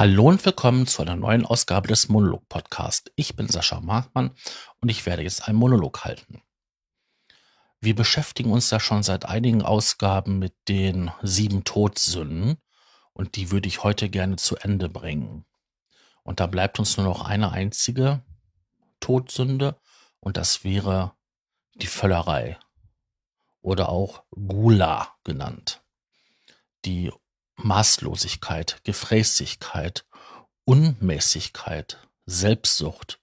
Hallo und willkommen zu einer neuen Ausgabe des Monolog Podcast. Ich bin Sascha Markmann und ich werde jetzt einen Monolog halten. Wir beschäftigen uns ja schon seit einigen Ausgaben mit den sieben Todsünden und die würde ich heute gerne zu Ende bringen. Und da bleibt uns nur noch eine einzige Todsünde und das wäre die Völlerei oder auch Gula genannt. Die Maßlosigkeit, Gefräßigkeit, Unmäßigkeit, Selbstsucht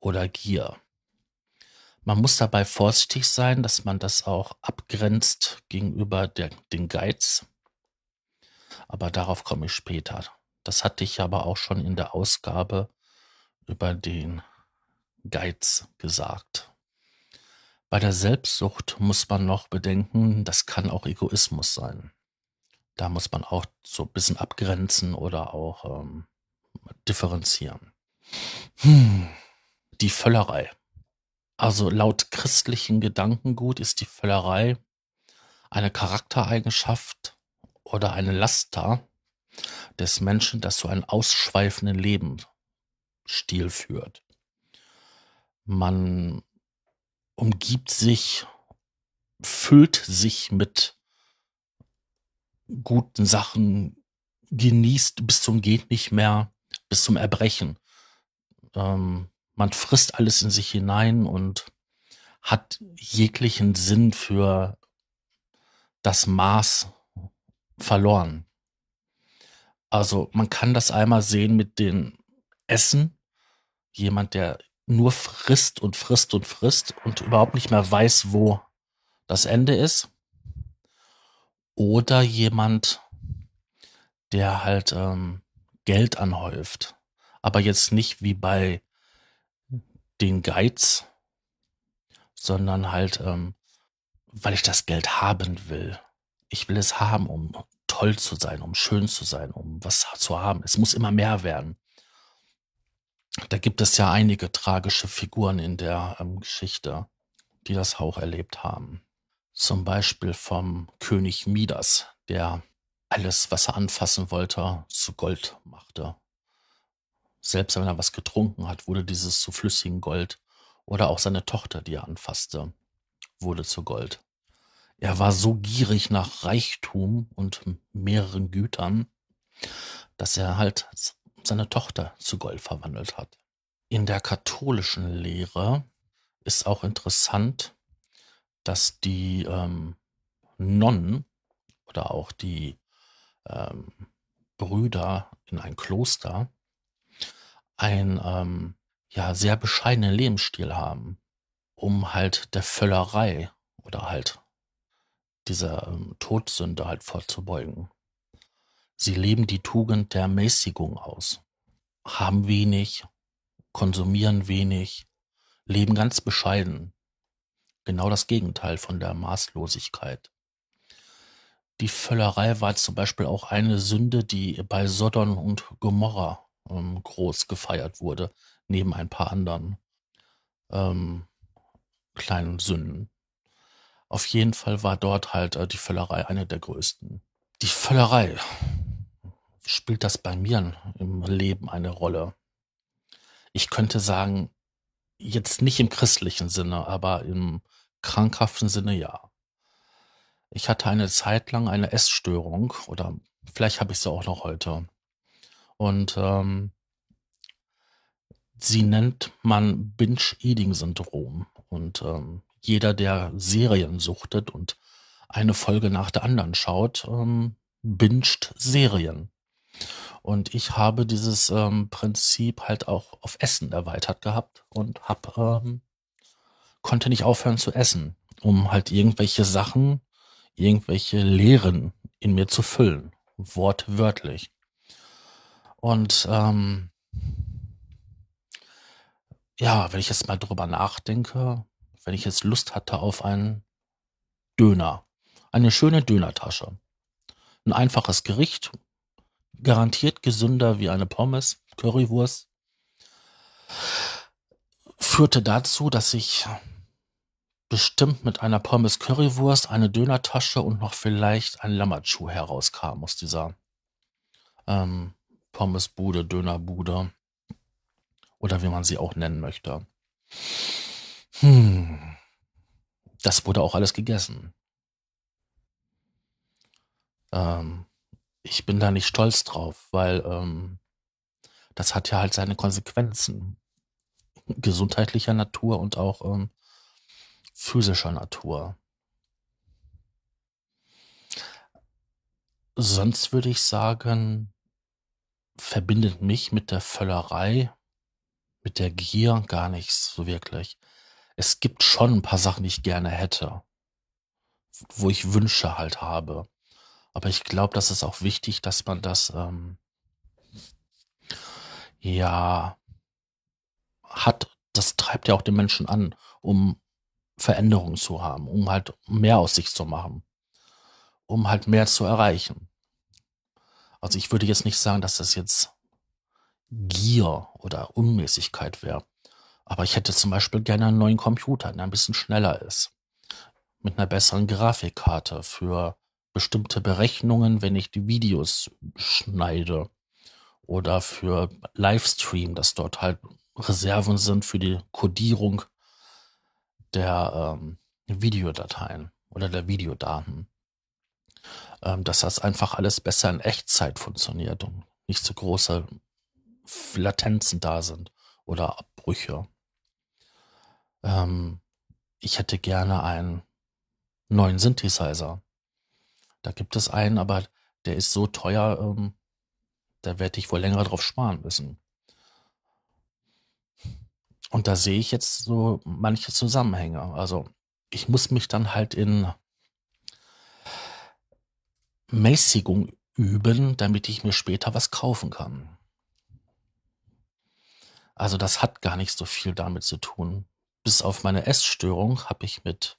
oder Gier. Man muss dabei vorsichtig sein, dass man das auch abgrenzt gegenüber der, den Geiz. Aber darauf komme ich später. Das hatte ich aber auch schon in der Ausgabe über den Geiz gesagt. Bei der Selbstsucht muss man noch bedenken, das kann auch Egoismus sein. Da muss man auch so ein bisschen abgrenzen oder auch ähm, differenzieren. Hm. Die Völlerei. Also laut christlichen Gedankengut ist die Völlerei eine Charaktereigenschaft oder eine Laster des Menschen, das so einen ausschweifenden Lebensstil führt. Man umgibt sich, füllt sich mit guten Sachen genießt bis zum geht nicht mehr, bis zum Erbrechen. Ähm, man frisst alles in sich hinein und hat jeglichen Sinn für das Maß verloren. Also man kann das einmal sehen mit dem Essen. Jemand, der nur frisst und frisst und frisst und überhaupt nicht mehr weiß, wo das Ende ist oder jemand, der halt ähm, Geld anhäuft. Aber jetzt nicht wie bei den Geiz, sondern halt, ähm, weil ich das Geld haben will. Ich will es haben, um toll zu sein, um schön zu sein, um was zu haben. Es muss immer mehr werden. Da gibt es ja einige tragische Figuren in der ähm, Geschichte, die das auch erlebt haben. Zum Beispiel vom König Midas, der alles, was er anfassen wollte, zu Gold machte. Selbst wenn er was getrunken hat, wurde dieses zu flüssigem Gold. Oder auch seine Tochter, die er anfasste, wurde zu Gold. Er war so gierig nach Reichtum und mehreren Gütern, dass er halt seine Tochter zu Gold verwandelt hat. In der katholischen Lehre ist auch interessant, dass die ähm, Nonnen oder auch die ähm, Brüder in ein Kloster ein ähm, ja sehr bescheidenen Lebensstil haben, um halt der Völlerei oder halt dieser ähm, Todsünde halt vorzubeugen. Sie leben die Tugend der Mäßigung aus, haben wenig, konsumieren wenig, leben ganz bescheiden, genau das Gegenteil von der Maßlosigkeit. Die Völlerei war zum Beispiel auch eine Sünde, die bei Sodom und Gomorra ähm, groß gefeiert wurde, neben ein paar anderen ähm, kleinen Sünden. Auf jeden Fall war dort halt äh, die Völlerei eine der größten. Die Völlerei, spielt das bei mir im Leben eine Rolle? Ich könnte sagen, jetzt nicht im christlichen Sinne, aber im krankhaften Sinne ja. Ich hatte eine Zeit lang eine Essstörung oder vielleicht habe ich sie auch noch heute. Und ähm, sie nennt man Binge-Eating-Syndrom. Und ähm, jeder, der Serien suchtet und eine Folge nach der anderen schaut, ähm, binscht Serien. Und ich habe dieses ähm, Prinzip halt auch auf Essen erweitert gehabt und hab, ähm, konnte nicht aufhören zu essen, um halt irgendwelche Sachen, irgendwelche Lehren in mir zu füllen, wortwörtlich. Und ähm, ja, wenn ich jetzt mal drüber nachdenke, wenn ich jetzt Lust hatte auf einen Döner, eine schöne Dönertasche, ein einfaches Gericht, garantiert gesünder wie eine Pommes, Currywurst, führte dazu, dass ich bestimmt mit einer Pommes Currywurst, eine Dönertasche und noch vielleicht ein Lammertschuh herauskam aus dieser ähm, Pommesbude, Dönerbude oder wie man sie auch nennen möchte. Hm. Das wurde auch alles gegessen. Ähm, ich bin da nicht stolz drauf, weil ähm, das hat ja halt seine Konsequenzen. Gesundheitlicher Natur und auch ähm, physischer Natur. Sonst würde ich sagen, verbindet mich mit der Völlerei, mit der Gier gar nichts so wirklich. Es gibt schon ein paar Sachen, die ich gerne hätte, wo ich Wünsche halt habe. Aber ich glaube, das ist auch wichtig, dass man das ähm, ja hat. Das treibt ja auch den Menschen an, um Veränderungen zu haben, um halt mehr aus sich zu machen, um halt mehr zu erreichen. Also ich würde jetzt nicht sagen, dass das jetzt Gier oder Unmäßigkeit wäre. Aber ich hätte zum Beispiel gerne einen neuen Computer, der ein bisschen schneller ist. Mit einer besseren Grafikkarte für bestimmte Berechnungen, wenn ich die Videos schneide. Oder für Livestream, dass dort halt Reserven sind für die Codierung der ähm, Videodateien oder der Videodaten. Ähm, dass das einfach alles besser in Echtzeit funktioniert und nicht so große Latenzen da sind oder Abbrüche. Ähm, ich hätte gerne einen neuen Synthesizer. Da gibt es einen, aber der ist so teuer, ähm, da werde ich wohl länger drauf sparen müssen. Und da sehe ich jetzt so manche Zusammenhänge. Also ich muss mich dann halt in Mäßigung üben, damit ich mir später was kaufen kann. Also das hat gar nicht so viel damit zu tun. Bis auf meine Essstörung habe ich mit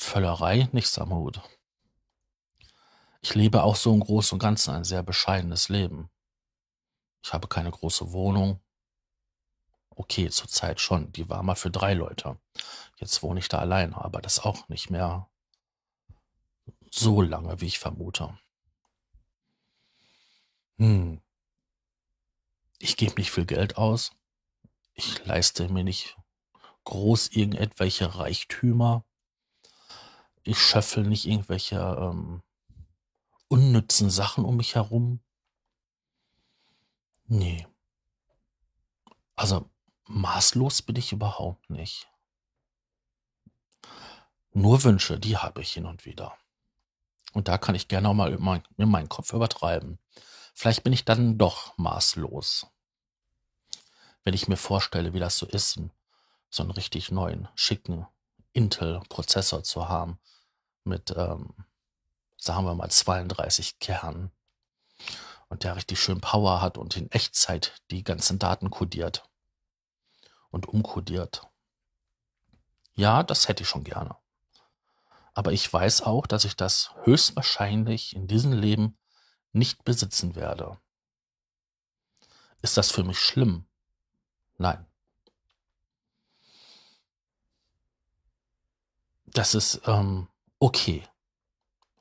Völlerei nichts am Hut. Ich lebe auch so im Großen und Ganzen ein sehr bescheidenes Leben. Ich habe keine große Wohnung. Okay, zurzeit schon. Die war mal für drei Leute. Jetzt wohne ich da allein, aber das auch nicht mehr so lange, wie ich vermute. Hm. Ich gebe nicht viel Geld aus. Ich leiste mir nicht groß irgendetwelche Reichtümer. Ich schöffel nicht irgendwelche ähm, unnützen Sachen um mich herum. Nee. Also maßlos bin ich überhaupt nicht. Nur Wünsche, die habe ich hin und wieder. Und da kann ich gerne auch mal in meinen Kopf übertreiben. Vielleicht bin ich dann doch maßlos. Wenn ich mir vorstelle, wie das so ist, so einen richtig neuen, schicken Intel-Prozessor zu haben mit, ähm, sagen wir mal, 32 Kernen und der richtig schön Power hat und in Echtzeit die ganzen Daten kodiert und umkodiert. Ja, das hätte ich schon gerne. Aber ich weiß auch, dass ich das höchstwahrscheinlich in diesem Leben nicht besitzen werde. Ist das für mich schlimm? Nein. Das ist ähm, okay.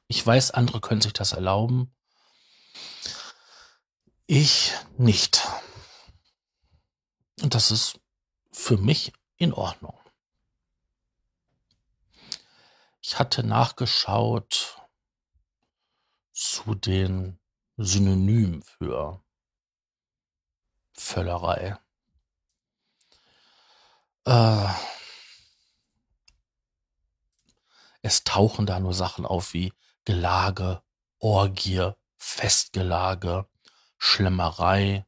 Ich weiß, andere können sich das erlauben. Ich nicht. Und das ist für mich in Ordnung. Ich hatte nachgeschaut zu den Synonymen für Völlerei. Äh, es tauchen da nur Sachen auf wie Gelage, Orgie, Festgelage, Schlemmerei,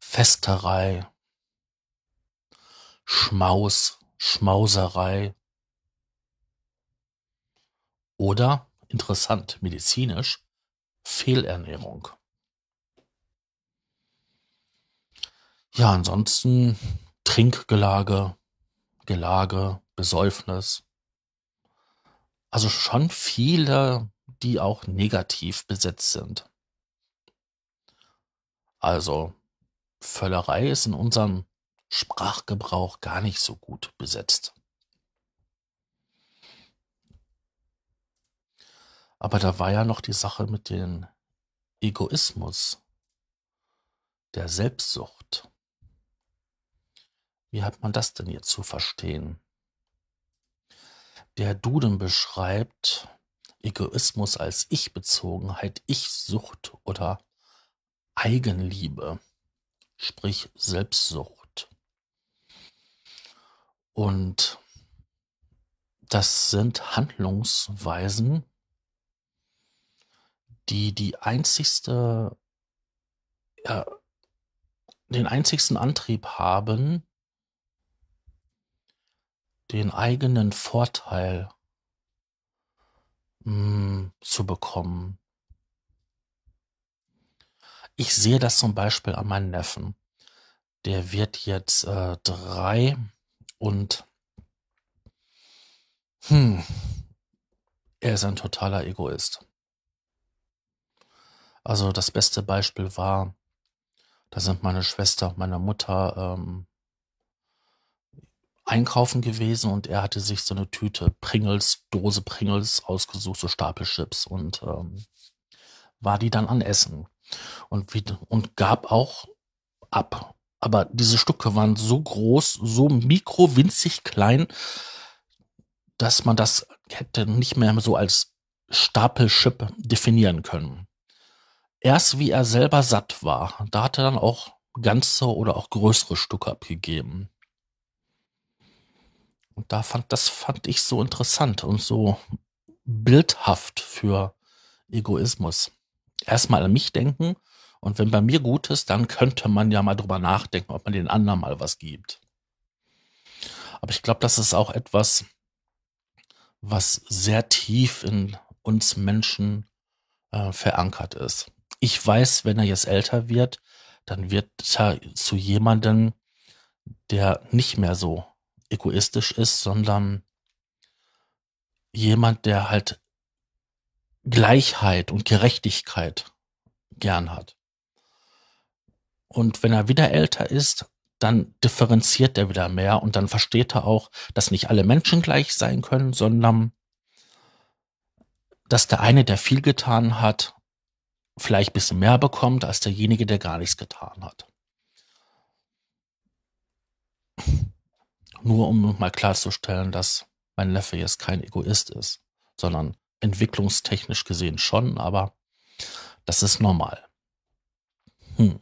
Festerei, Schmaus, Schmauserei, oder, interessant medizinisch, Fehlernährung. Ja, ansonsten Trinkgelage, Gelage, Besäufnis. Also schon viele, die auch negativ besetzt sind. Also Völlerei ist in unserem Sprachgebrauch gar nicht so gut besetzt. Aber da war ja noch die Sache mit dem Egoismus, der Selbstsucht. Wie hat man das denn jetzt zu verstehen? Der Duden beschreibt Egoismus als Ich-Bezogenheit, Ich-Sucht oder Eigenliebe, sprich Selbstsucht. Und das sind Handlungsweisen, die die einzigste, ja, den einzigsten Antrieb haben, den eigenen Vorteil mh, hm, zu bekommen. Ich sehe das zum Beispiel an meinem Neffen. Der wird jetzt äh, drei und hm, er ist ein totaler Egoist. Also das beste Beispiel war, da sind meine Schwester meine Mutter ähm, einkaufen gewesen und er hatte sich so eine Tüte Pringles, Dose Pringles ausgesucht, so Stapelchips und ähm, war die dann an Essen und, wie, und gab auch ab. Aber diese Stücke waren so groß, so mikro winzig klein, dass man das hätte nicht mehr so als Stapelchip definieren können. Erst wie er selber satt war, da hat er dann auch ganze oder auch größere Stücke abgegeben. Und da fand, das fand ich so interessant und so bildhaft für Egoismus. Erstmal an mich denken und wenn bei mir gut ist, dann könnte man ja mal drüber nachdenken, ob man den anderen mal was gibt. Aber ich glaube, das ist auch etwas, was sehr tief in uns Menschen äh, verankert ist. Ich weiß, wenn er jetzt älter wird, dann wird er zu jemandem, der nicht mehr so egoistisch ist, sondern jemand, der halt Gleichheit und Gerechtigkeit gern hat. Und wenn er wieder älter ist, dann differenziert er wieder mehr und dann versteht er auch, dass nicht alle Menschen gleich sein können, sondern dass der eine, der viel getan hat, vielleicht ein bisschen mehr bekommt als derjenige, der gar nichts getan hat. Nur um mal klarzustellen, dass mein Neffe jetzt kein Egoist ist, sondern entwicklungstechnisch gesehen schon, aber das ist normal. Hm.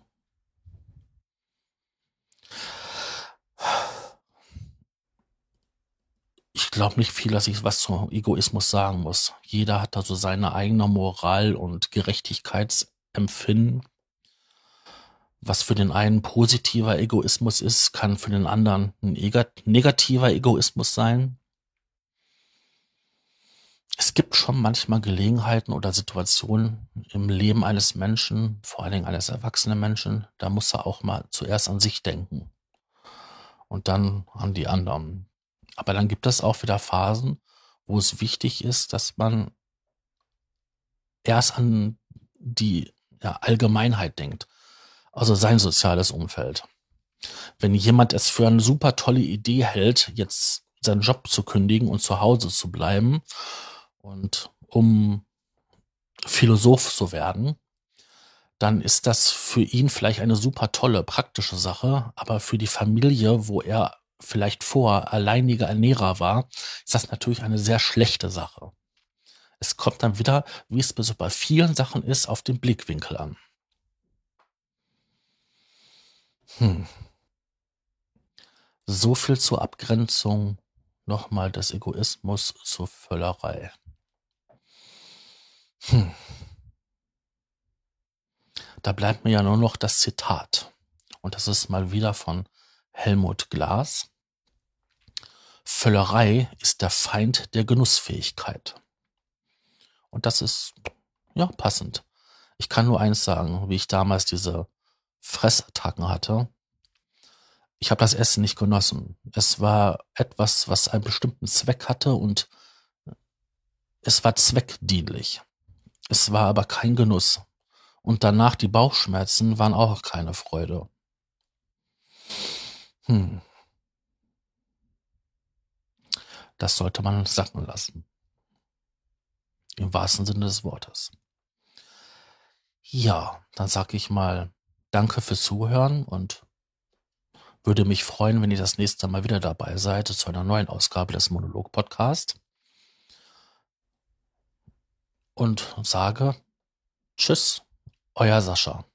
Ich glaube nicht viel, dass ich was zum Egoismus sagen muss. Jeder hat da so seine eigene Moral und Gerechtigkeitsempfinden. Was für den einen positiver Egoismus ist, kann für den anderen ein negativer Egoismus sein. Es gibt schon manchmal Gelegenheiten oder Situationen im Leben eines Menschen, vor allen Dingen eines erwachsenen Menschen, da muss er auch mal zuerst an sich denken und dann an die anderen. Aber dann gibt es auch wieder Phasen, wo es wichtig ist, dass man erst an die ja, Allgemeinheit denkt, also sein soziales Umfeld. Wenn jemand es für eine super tolle Idee hält, jetzt seinen Job zu kündigen und zu Hause zu bleiben und um Philosoph zu werden, dann ist das für ihn vielleicht eine super tolle, praktische Sache, aber für die Familie, wo er vielleicht vor alleiniger Ernährer war, ist das natürlich eine sehr schlechte Sache. Es kommt dann wieder, wie es bei vielen Sachen ist, auf den Blickwinkel an. Hm. So viel zur Abgrenzung nochmal des Egoismus zur Völlerei. Hm. Da bleibt mir ja nur noch das Zitat. Und das ist mal wieder von Helmut Glas. Völlerei ist der Feind der Genussfähigkeit. Und das ist, ja, passend. Ich kann nur eins sagen, wie ich damals diese Fressattacken hatte. Ich habe das Essen nicht genossen. Es war etwas, was einen bestimmten Zweck hatte und es war zweckdienlich. Es war aber kein Genuss. Und danach die Bauchschmerzen waren auch keine Freude. Hm. Das sollte man sacken lassen. Im wahrsten Sinne des Wortes. Ja, dann sag ich mal Danke fürs Zuhören und würde mich freuen, wenn ihr das nächste Mal wieder dabei seid zu einer neuen Ausgabe des Monolog Podcast. Und sage Tschüss, euer Sascha.